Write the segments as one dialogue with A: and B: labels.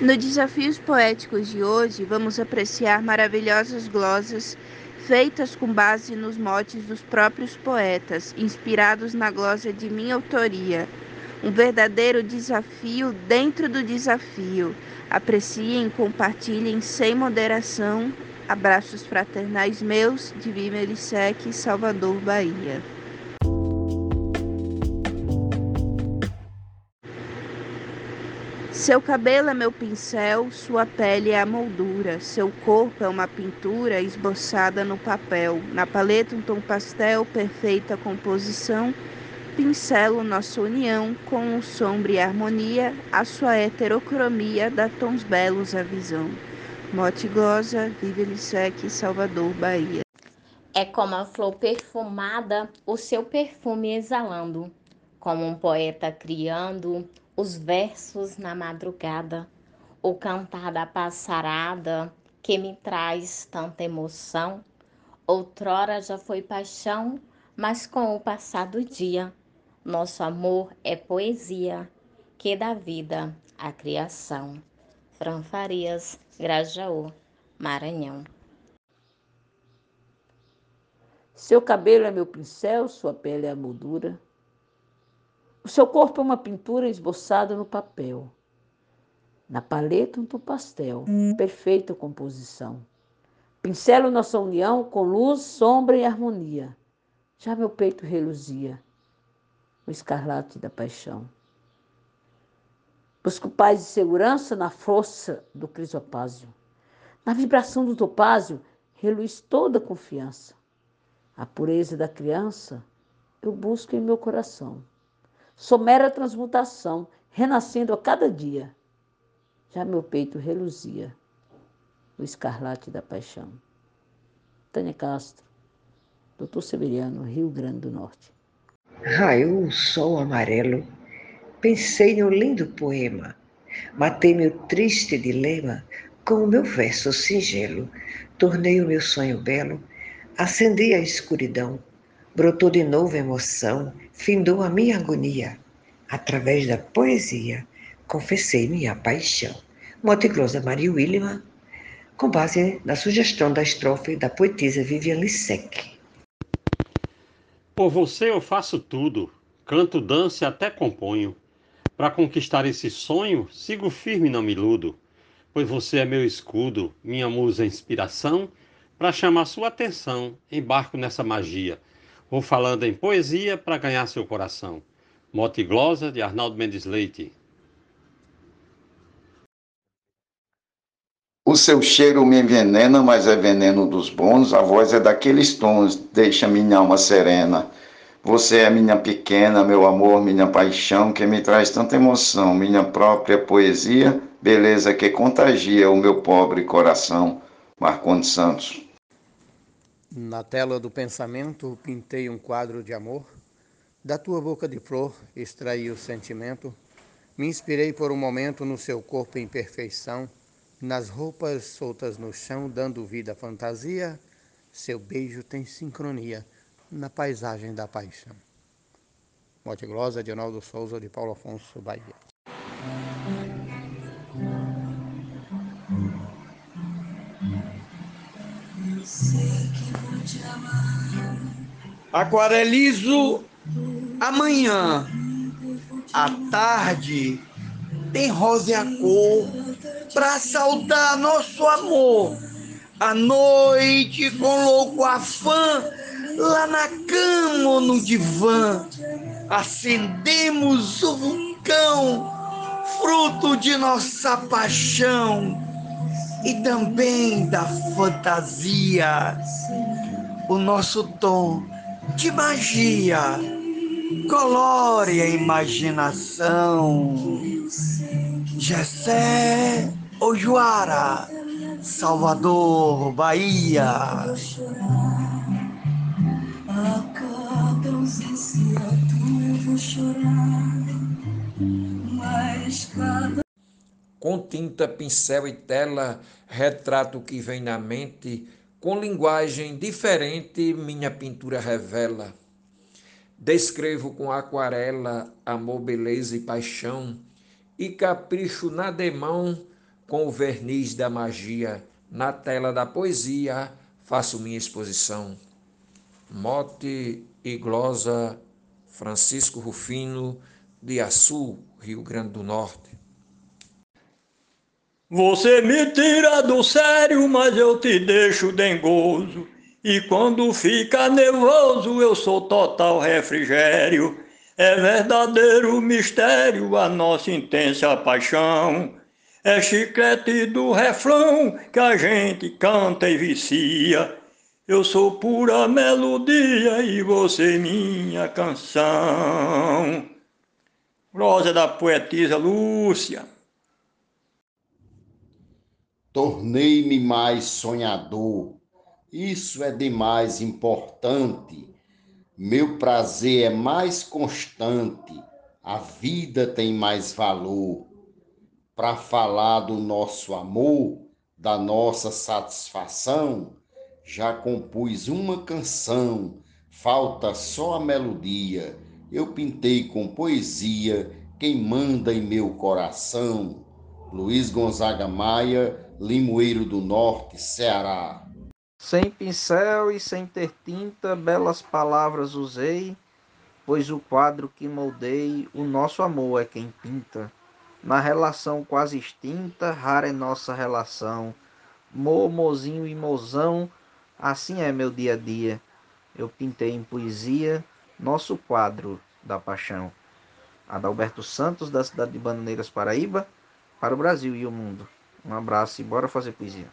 A: No Desafios Poéticos de hoje, vamos apreciar maravilhosas glosas feitas com base nos motes dos próprios poetas, inspirados na glosa de minha autoria. Um verdadeiro desafio dentro do desafio. Apreciem, compartilhem sem moderação. Abraços fraternais meus de Viva Elisec, Salvador, Bahia. Seu cabelo é meu pincel, sua pele é a moldura, seu corpo é uma pintura esboçada no papel. Na paleta, um tom pastel, perfeita composição. Pincelo nossa união com sombra e harmonia, a sua heterocromia dá tons belos à visão. Mote Glosa, Vive Lissec, Salvador, Bahia.
B: É como a flor perfumada, o seu perfume exalando, como um poeta criando os versos na madrugada, o cantar da passarada que me traz tanta emoção. Outrora já foi paixão, mas com o passar do dia, nosso amor é poesia que dá vida à criação. Fran Farias, Grajaú, Maranhão.
C: Seu cabelo é meu pincel, sua pele é a moldura o seu corpo é uma pintura esboçada no papel. Na paleta, um tom pastel, perfeita composição. Pincelo nossa união com luz, sombra e harmonia. Já meu peito reluzia, o escarlate da paixão. Busco paz e segurança na força do crisopásio. Na vibração do topázio, reluz toda a confiança. A pureza da criança eu busco em meu coração. Sou mera transmutação, renascendo a cada dia. Já meu peito reluzia, o escarlate da paixão. Tânia Castro, Doutor Severiano, Rio Grande do Norte.
D: Raiou o sol amarelo, pensei no lindo poema, matei meu triste dilema com o meu verso singelo, tornei o meu sonho belo, acendi a escuridão, brotou de novo emoção, findou a minha agonia. Através da poesia, confessei minha paixão. Moticlosa Maria Willima, com base na sugestão da estrofe da poetisa Vivian Lissec.
E: Por você eu faço tudo, canto, danço e até componho. Para conquistar esse sonho, sigo firme e não me iludo, pois você é meu escudo, minha musa inspiração, para chamar sua atenção, embarco nessa magia Vou falando em poesia para ganhar seu coração. Mote Glosa, de Arnaldo Mendes Leite.
F: O seu cheiro me envenena, mas é veneno dos bons. A voz é daqueles tons, deixa minha alma serena. Você é minha pequena, meu amor, minha paixão, que me traz tanta emoção. Minha própria poesia, beleza que contagia o meu pobre coração. Marcondes Santos.
G: Na tela do pensamento pintei um quadro de amor. Da tua boca de flor extraí o sentimento. Me inspirei por um momento no seu corpo em perfeição, nas roupas soltas no chão, dando vida à fantasia. Seu beijo tem sincronia na paisagem da paixão. Morte Glosa de Ronaldo Souza de Paulo Afonso, Bahia.
H: Aquarelizo amanhã, à tarde, tem rosa a cor para saudar nosso amor. À noite, com louco afã, lá na cama ou no divã, acendemos o vulcão, fruto de nossa paixão e também da fantasia. O nosso tom de magia colore a imaginação. Jessé Ojuara, Salvador, Bahia.
I: Com tinta, pincel e tela, retrato que vem na mente, com linguagem diferente, minha pintura revela. Descrevo com aquarela amor, beleza e paixão, e capricho na demão com o verniz da magia, na tela da poesia, faço minha exposição. Mote e glosa Francisco Rufino, de Açu, Rio Grande do Norte.
J: Você me tira do sério, mas eu te deixo dengoso. E quando fica nervoso, eu sou total refrigério. É verdadeiro mistério a nossa intensa paixão. É chiclete do refrão que a gente canta e vicia. Eu sou pura melodia e você minha canção. Rosa da poetisa Lúcia.
K: Tornei-me mais sonhador, isso é demais importante. Meu prazer é mais constante, a vida tem mais valor. Para falar do nosso amor, da nossa satisfação, já compus uma canção, falta só a melodia. Eu pintei com poesia quem manda em meu coração. Luiz Gonzaga Maia, Limoeiro do Norte, Ceará.
L: Sem pincel e sem ter tinta, belas palavras usei, pois o quadro que moldei, o nosso amor é quem pinta. Na relação quase extinta, rara é nossa relação. Mo, mozinho e mozão, assim é meu dia a dia. Eu pintei em poesia nosso quadro da paixão. Adalberto Santos, da cidade de Bananeiras, Paraíba, para o Brasil e o mundo. Um abraço e bora fazer poesia.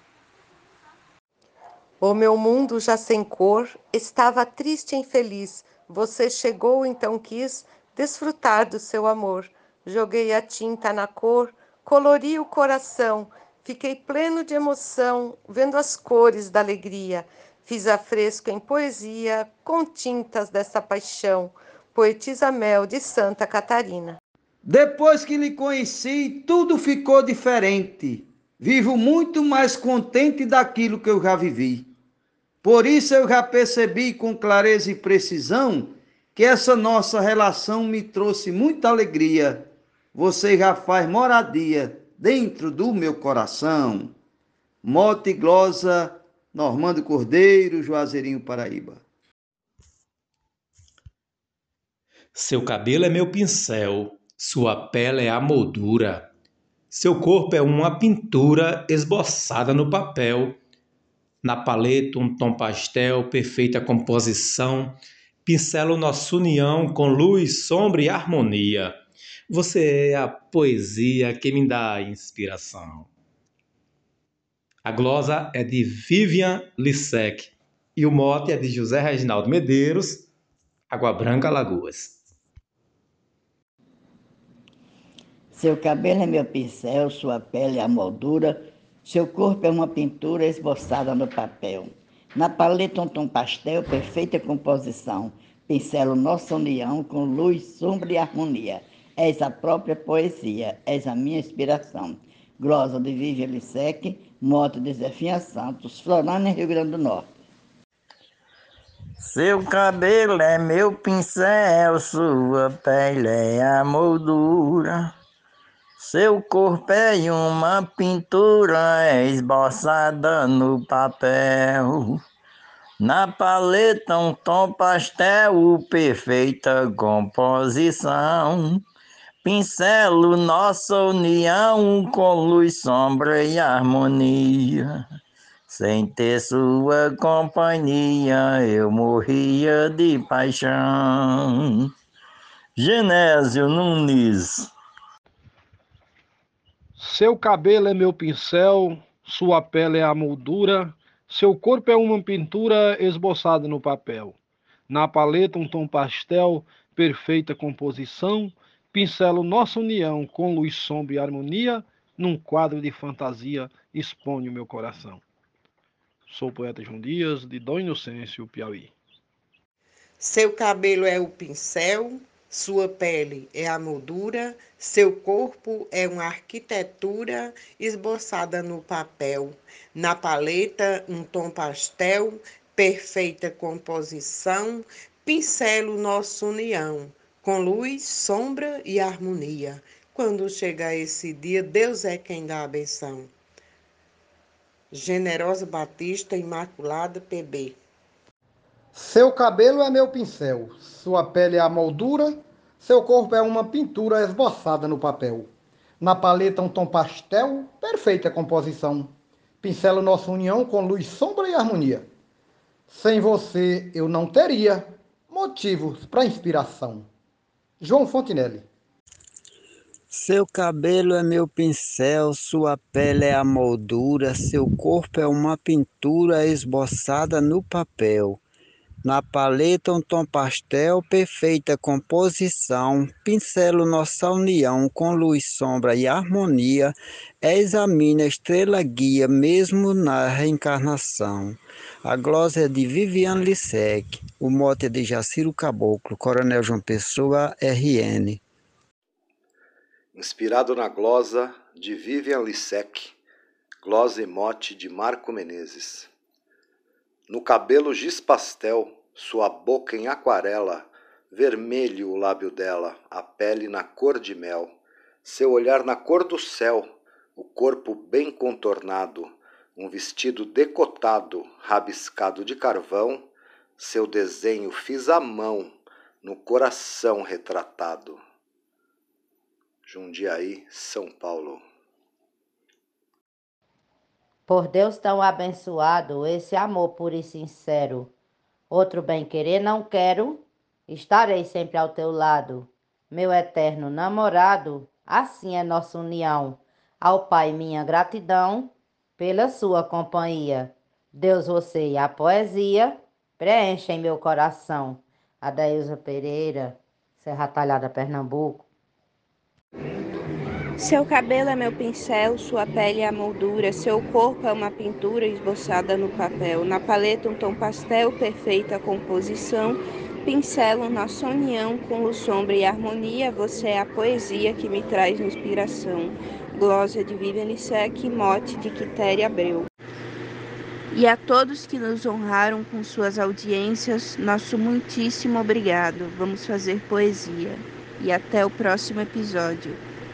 M: O meu mundo já sem cor estava triste e infeliz. Você chegou, então quis desfrutar do seu amor. Joguei a tinta na cor, colori o coração. Fiquei pleno de emoção, vendo as cores da alegria. Fiz a fresco em poesia, com tintas dessa paixão. Poetisa Mel de Santa Catarina.
N: Depois que lhe conheci, tudo ficou diferente. Vivo muito mais contente daquilo que eu já vivi. Por isso eu já percebi com clareza e precisão que essa nossa relação me trouxe muita alegria. Você já faz moradia dentro do meu coração. Mote Glosa, Normando Cordeiro, Juazeirinho, Paraíba.
O: Seu cabelo é meu pincel, sua pele é a moldura. Seu corpo é uma pintura esboçada no papel. Na paleta, um tom pastel, perfeita composição. Pincelo nossa união com luz, sombra e harmonia. Você é a poesia que me dá inspiração. A glosa é de Vivian Lissec e o mote é de José Reginaldo Medeiros, Água Branca, Lagoas.
P: Seu cabelo é meu pincel, sua pele é a moldura, seu corpo é uma pintura esboçada no papel. Na paleta um tom pastel, perfeita composição. Pincelo nossa união com luz, sombra e harmonia. És a própria poesia, és a minha inspiração. Glosa de Vivian Lissec, moto de Zefinha Santos, Florânia, Rio Grande do Norte.
Q: Seu cabelo é meu pincel, sua pele é a moldura. Seu corpo é uma pintura esboçada no papel. Na paleta um tom pastel, perfeita composição. Pincelo nossa união com luz, sombra e harmonia. Sem ter sua companhia, eu morria de paixão. Genésio Nunes
R: seu cabelo é meu pincel, sua pele é a moldura, seu corpo é uma pintura esboçada no papel. Na paleta, um tom pastel, perfeita composição, pincelo nossa união com luz, sombra e harmonia, num quadro de fantasia, expõe o meu coração. Sou o poeta João Dias, de Dom Inocêncio, Piauí.
S: Seu cabelo é o pincel, sua pele é a moldura, seu corpo é uma arquitetura esboçada no papel. Na paleta, um tom pastel, perfeita composição, pincelo nossa união, com luz, sombra e harmonia. Quando chegar esse dia, Deus é quem dá a benção. Generosa Batista Imaculada PB.
T: Seu cabelo é meu pincel, sua pele é a moldura, seu corpo é uma pintura esboçada no papel. Na paleta um tom pastel, perfeita composição. Pincelo nossa união com luz, sombra e harmonia. Sem você eu não teria motivos para inspiração. João Fontinelli.
U: Seu cabelo é meu pincel, sua pele é a moldura, seu corpo é uma pintura esboçada no papel. Na paleta um tom pastel, perfeita composição, pincelo nossa união com luz, sombra e harmonia, examina a estrela guia mesmo na reencarnação. A glosa é de Viviane Lissec, o mote é de Jaciro Caboclo, Coronel João Pessoa, RN.
J: Inspirado na glosa de Vivian Lissec, glosa e mote de Marco Menezes. No cabelo giz pastel, sua boca em aquarela, vermelho o lábio dela, a pele na cor de mel, seu olhar na cor do céu, o corpo bem contornado, um vestido decotado, rabiscado de carvão, seu desenho fiz à mão, no coração retratado. Jundiaí, São Paulo.
V: Por Deus tão abençoado, esse amor puro e sincero. Outro bem-querer não quero, estarei sempre ao teu lado. Meu eterno namorado, assim é nossa união. Ao Pai, minha gratidão pela sua companhia. Deus, você e a poesia preenchem meu coração. Adailza Pereira, Serra Talhada, Pernambuco.
A: Seu cabelo é meu pincel, sua pele é a moldura, seu corpo é uma pintura esboçada no papel. Na paleta um tom pastel, perfeita composição. Pincelo nossa união com luz, sombra e harmonia. Você é a poesia que me traz inspiração. Glosa de Vivian Lissec, mote de Quitéria Abreu. E a todos que nos honraram com suas audiências, nosso muitíssimo obrigado. Vamos fazer poesia. E até o próximo episódio.